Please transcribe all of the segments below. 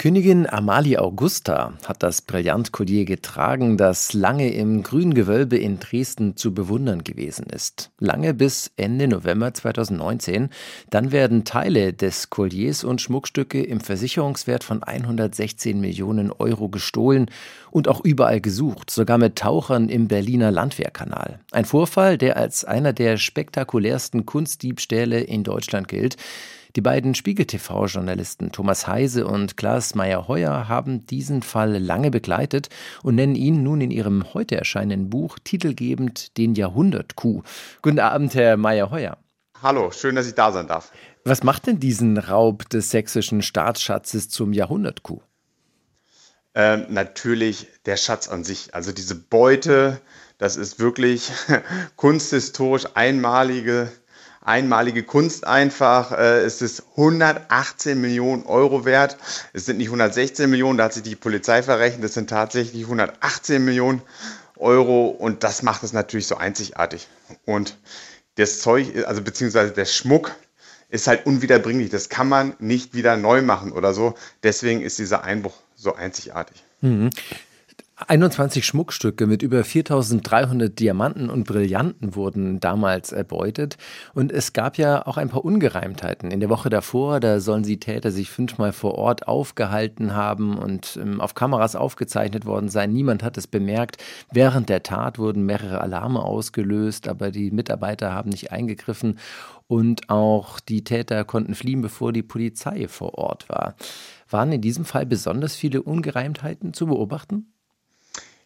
Königin Amalie Augusta hat das Brillantkollier getragen, das lange im grünen Gewölbe in Dresden zu bewundern gewesen ist. Lange bis Ende November 2019. Dann werden Teile des Kolliers und Schmuckstücke im Versicherungswert von 116 Millionen Euro gestohlen und auch überall gesucht, sogar mit Tauchern im Berliner Landwehrkanal. Ein Vorfall, der als einer der spektakulärsten Kunstdiebstähle in Deutschland gilt. Die beiden Spiegel-TV-Journalisten Thomas Heise und Klaas Meyer-Heuer haben diesen Fall lange begleitet und nennen ihn nun in ihrem heute erscheinenden Buch titelgebend den Jahrhundert-Coup. Guten Abend, Herr Meyer-Heuer. Hallo, schön, dass ich da sein darf. Was macht denn diesen Raub des sächsischen Staatsschatzes zum Jahrhundert-Coup? Ähm, natürlich der Schatz an sich. Also diese Beute, das ist wirklich kunsthistorisch einmalige einmalige Kunst einfach. Äh, es ist 118 Millionen Euro wert. Es sind nicht 116 Millionen, da hat sich die Polizei verrechnet. Es sind tatsächlich 118 Millionen Euro und das macht es natürlich so einzigartig. Und das Zeug, also beziehungsweise der Schmuck ist halt unwiederbringlich. Das kann man nicht wieder neu machen oder so. Deswegen ist dieser Einbruch so einzigartig. Mhm. 21 Schmuckstücke mit über 4300 Diamanten und Brillanten wurden damals erbeutet. Und es gab ja auch ein paar Ungereimtheiten. In der Woche davor, da sollen die Täter sich fünfmal vor Ort aufgehalten haben und ähm, auf Kameras aufgezeichnet worden sein. Niemand hat es bemerkt. Während der Tat wurden mehrere Alarme ausgelöst, aber die Mitarbeiter haben nicht eingegriffen. Und auch die Täter konnten fliehen, bevor die Polizei vor Ort war. Waren in diesem Fall besonders viele Ungereimtheiten zu beobachten?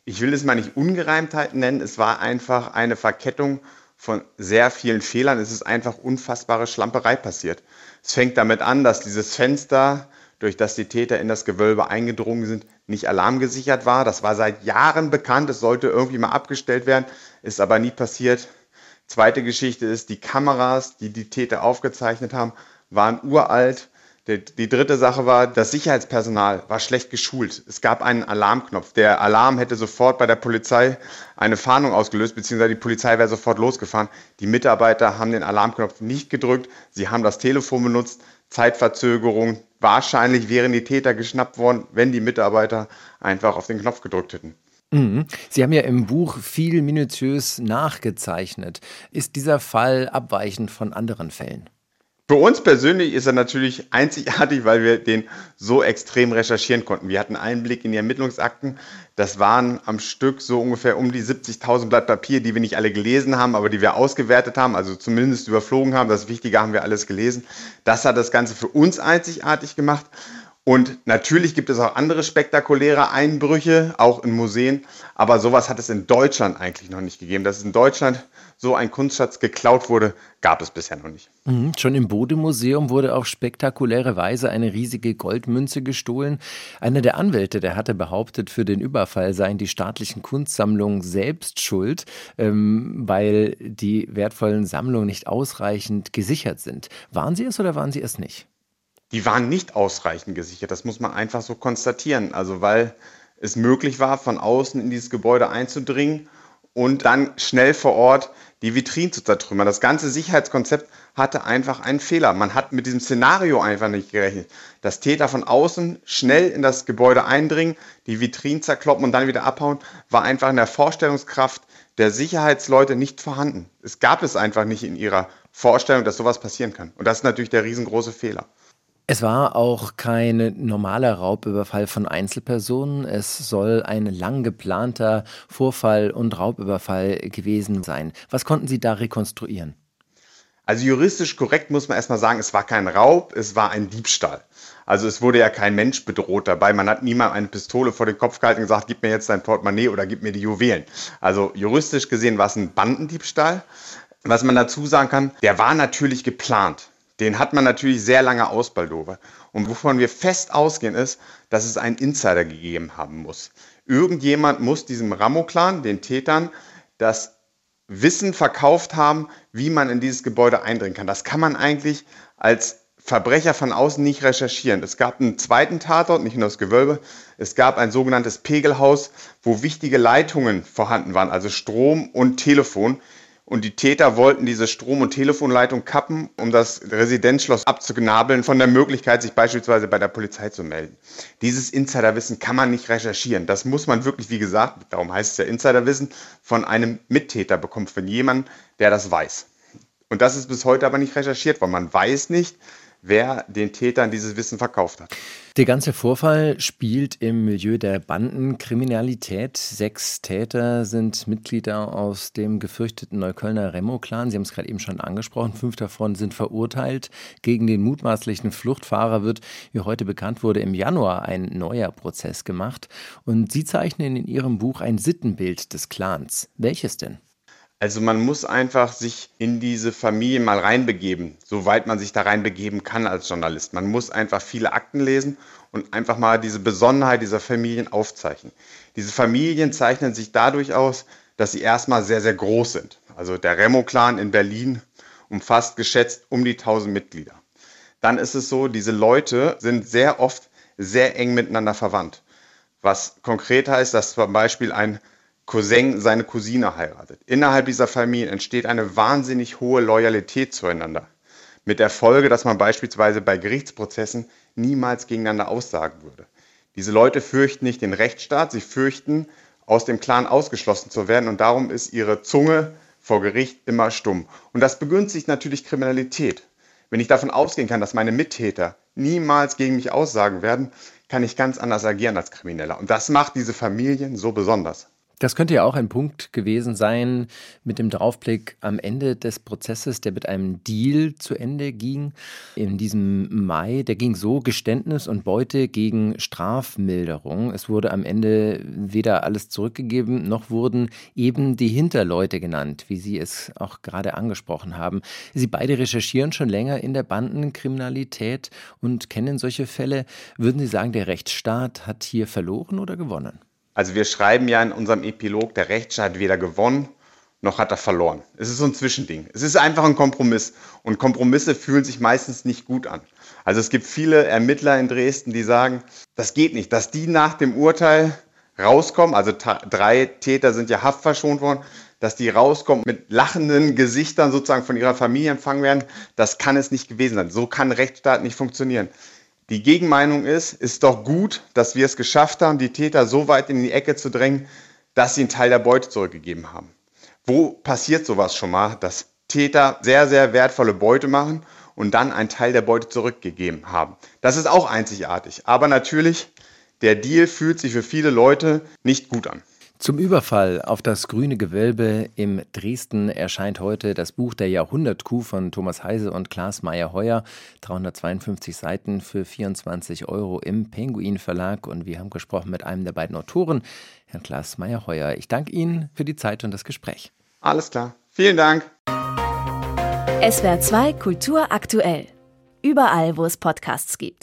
Ich will es mal nicht Ungereimtheiten nennen, es war einfach eine Verkettung von sehr vielen Fehlern. Es ist einfach unfassbare Schlamperei passiert. Es fängt damit an, dass dieses Fenster, durch das die Täter in das Gewölbe eingedrungen sind, nicht alarmgesichert war. Das war seit Jahren bekannt. Es sollte irgendwie mal abgestellt werden, ist aber nie passiert. Zweite Geschichte ist, die Kameras, die die Täter aufgezeichnet haben, waren uralt die, dritte Sache war, das Sicherheitspersonal war schlecht geschult. Es gab einen Alarmknopf. Der Alarm hätte sofort bei der Polizei eine Fahndung ausgelöst, beziehungsweise die Polizei wäre sofort losgefahren. Die Mitarbeiter haben den Alarmknopf nicht gedrückt. Sie haben das Telefon benutzt. Zeitverzögerung. Wahrscheinlich wären die Täter geschnappt worden, wenn die Mitarbeiter einfach auf den Knopf gedrückt hätten. Mhm. Sie haben ja im Buch viel minutiös nachgezeichnet. Ist dieser Fall abweichend von anderen Fällen? Für uns persönlich ist er natürlich einzigartig, weil wir den so extrem recherchieren konnten. Wir hatten Einblick in die Ermittlungsakten. Das waren am Stück so ungefähr um die 70.000 Blatt Papier, die wir nicht alle gelesen haben, aber die wir ausgewertet haben, also zumindest überflogen haben. Das Wichtige haben wir alles gelesen. Das hat das Ganze für uns einzigartig gemacht. Und natürlich gibt es auch andere spektakuläre Einbrüche, auch in Museen, aber sowas hat es in Deutschland eigentlich noch nicht gegeben. Dass es in Deutschland so ein Kunstschatz geklaut wurde, gab es bisher noch nicht. Mhm, schon im Bode-Museum wurde auf spektakuläre Weise eine riesige Goldmünze gestohlen. Einer der Anwälte, der hatte behauptet, für den Überfall seien die staatlichen Kunstsammlungen selbst schuld, ähm, weil die wertvollen Sammlungen nicht ausreichend gesichert sind. Waren sie es oder waren sie es nicht? Die waren nicht ausreichend gesichert. Das muss man einfach so konstatieren. Also weil es möglich war, von außen in dieses Gebäude einzudringen und dann schnell vor Ort die Vitrinen zu zertrümmern. Das ganze Sicherheitskonzept hatte einfach einen Fehler. Man hat mit diesem Szenario einfach nicht gerechnet, dass Täter von außen schnell in das Gebäude eindringen, die Vitrinen zerkloppen und dann wieder abhauen, war einfach in der Vorstellungskraft der Sicherheitsleute nicht vorhanden. Es gab es einfach nicht in ihrer Vorstellung, dass sowas passieren kann. Und das ist natürlich der riesengroße Fehler. Es war auch kein normaler Raubüberfall von Einzelpersonen. Es soll ein lang geplanter Vorfall und Raubüberfall gewesen sein. Was konnten Sie da rekonstruieren? Also juristisch korrekt muss man erstmal sagen, es war kein Raub, es war ein Diebstahl. Also es wurde ja kein Mensch bedroht dabei. Man hat niemand eine Pistole vor den Kopf gehalten und gesagt, gib mir jetzt dein Portemonnaie oder gib mir die Juwelen. Also juristisch gesehen war es ein Bandendiebstahl. Was man dazu sagen kann, der war natürlich geplant den hat man natürlich sehr lange ausbaldowert. Und wovon wir fest ausgehen ist, dass es einen Insider gegeben haben muss. Irgendjemand muss diesem Ramo-Clan, den Tätern, das Wissen verkauft haben, wie man in dieses Gebäude eindringen kann. Das kann man eigentlich als Verbrecher von außen nicht recherchieren. Es gab einen zweiten Tatort, nicht nur das Gewölbe. Es gab ein sogenanntes Pegelhaus, wo wichtige Leitungen vorhanden waren, also Strom und Telefon. Und die Täter wollten diese Strom- und Telefonleitung kappen, um das Residenzschloss abzugnabeln von der Möglichkeit, sich beispielsweise bei der Polizei zu melden. Dieses Insiderwissen kann man nicht recherchieren. Das muss man wirklich, wie gesagt, darum heißt es ja Insiderwissen, von einem Mittäter bekommen, von jemandem, der das weiß. Und das ist bis heute aber nicht recherchiert worden. Man weiß nicht, wer den Tätern dieses Wissen verkauft hat. Der ganze Vorfall spielt im Milieu der Bandenkriminalität. Sechs Täter sind Mitglieder aus dem gefürchteten Neuköllner Remo-Clan. Sie haben es gerade eben schon angesprochen. Fünf davon sind verurteilt. Gegen den mutmaßlichen Fluchtfahrer wird, wie heute bekannt wurde, im Januar ein neuer Prozess gemacht. Und Sie zeichnen in Ihrem Buch ein Sittenbild des Clans. Welches denn? Also man muss einfach sich in diese Familie mal reinbegeben, soweit man sich da reinbegeben kann als Journalist. Man muss einfach viele Akten lesen und einfach mal diese Besonderheit dieser Familien aufzeichnen. Diese Familien zeichnen sich dadurch aus, dass sie erstmal sehr, sehr groß sind. Also der Remo-Clan in Berlin umfasst geschätzt um die 1000 Mitglieder. Dann ist es so, diese Leute sind sehr oft sehr eng miteinander verwandt. Was konkret heißt, dass zum Beispiel ein Cousin seine Cousine heiratet. Innerhalb dieser Familie entsteht eine wahnsinnig hohe Loyalität zueinander. Mit der Folge, dass man beispielsweise bei Gerichtsprozessen niemals gegeneinander aussagen würde. Diese Leute fürchten nicht den Rechtsstaat, sie fürchten, aus dem Clan ausgeschlossen zu werden und darum ist ihre Zunge vor Gericht immer stumm. Und das begünstigt natürlich Kriminalität. Wenn ich davon ausgehen kann, dass meine Mittäter niemals gegen mich aussagen werden, kann ich ganz anders agieren als Krimineller. Und das macht diese Familien so besonders. Das könnte ja auch ein Punkt gewesen sein mit dem Draufblick am Ende des Prozesses, der mit einem Deal zu Ende ging. In diesem Mai, der ging so Geständnis und Beute gegen Strafmilderung. Es wurde am Ende weder alles zurückgegeben, noch wurden eben die Hinterleute genannt, wie Sie es auch gerade angesprochen haben. Sie beide recherchieren schon länger in der Bandenkriminalität und kennen solche Fälle. Würden Sie sagen, der Rechtsstaat hat hier verloren oder gewonnen? Also wir schreiben ja in unserem Epilog, der Rechtsstaat hat weder gewonnen noch hat er verloren. Es ist so ein Zwischending. Es ist einfach ein Kompromiss. Und Kompromisse fühlen sich meistens nicht gut an. Also es gibt viele Ermittler in Dresden, die sagen, das geht nicht, dass die nach dem Urteil rauskommen, also drei Täter sind ja haftverschont worden, dass die rauskommen mit lachenden Gesichtern sozusagen von ihrer Familie empfangen werden, das kann es nicht gewesen sein. So kann Rechtsstaat nicht funktionieren. Die Gegenmeinung ist, ist doch gut, dass wir es geschafft haben, die Täter so weit in die Ecke zu drängen, dass sie einen Teil der Beute zurückgegeben haben. Wo passiert sowas schon mal, dass Täter sehr, sehr wertvolle Beute machen und dann einen Teil der Beute zurückgegeben haben? Das ist auch einzigartig. Aber natürlich, der Deal fühlt sich für viele Leute nicht gut an. Zum Überfall auf das grüne Gewölbe im Dresden erscheint heute das Buch Der Jahrhundertkuh von Thomas Heise und Klaas Meyer-Heuer. 352 Seiten für 24 Euro im Penguin Verlag. Und wir haben gesprochen mit einem der beiden Autoren, Herrn Klaas Meyer-Heuer. Ich danke Ihnen für die Zeit und das Gespräch. Alles klar. Vielen Dank. SWR 2 Kultur aktuell. Überall, wo es Podcasts gibt.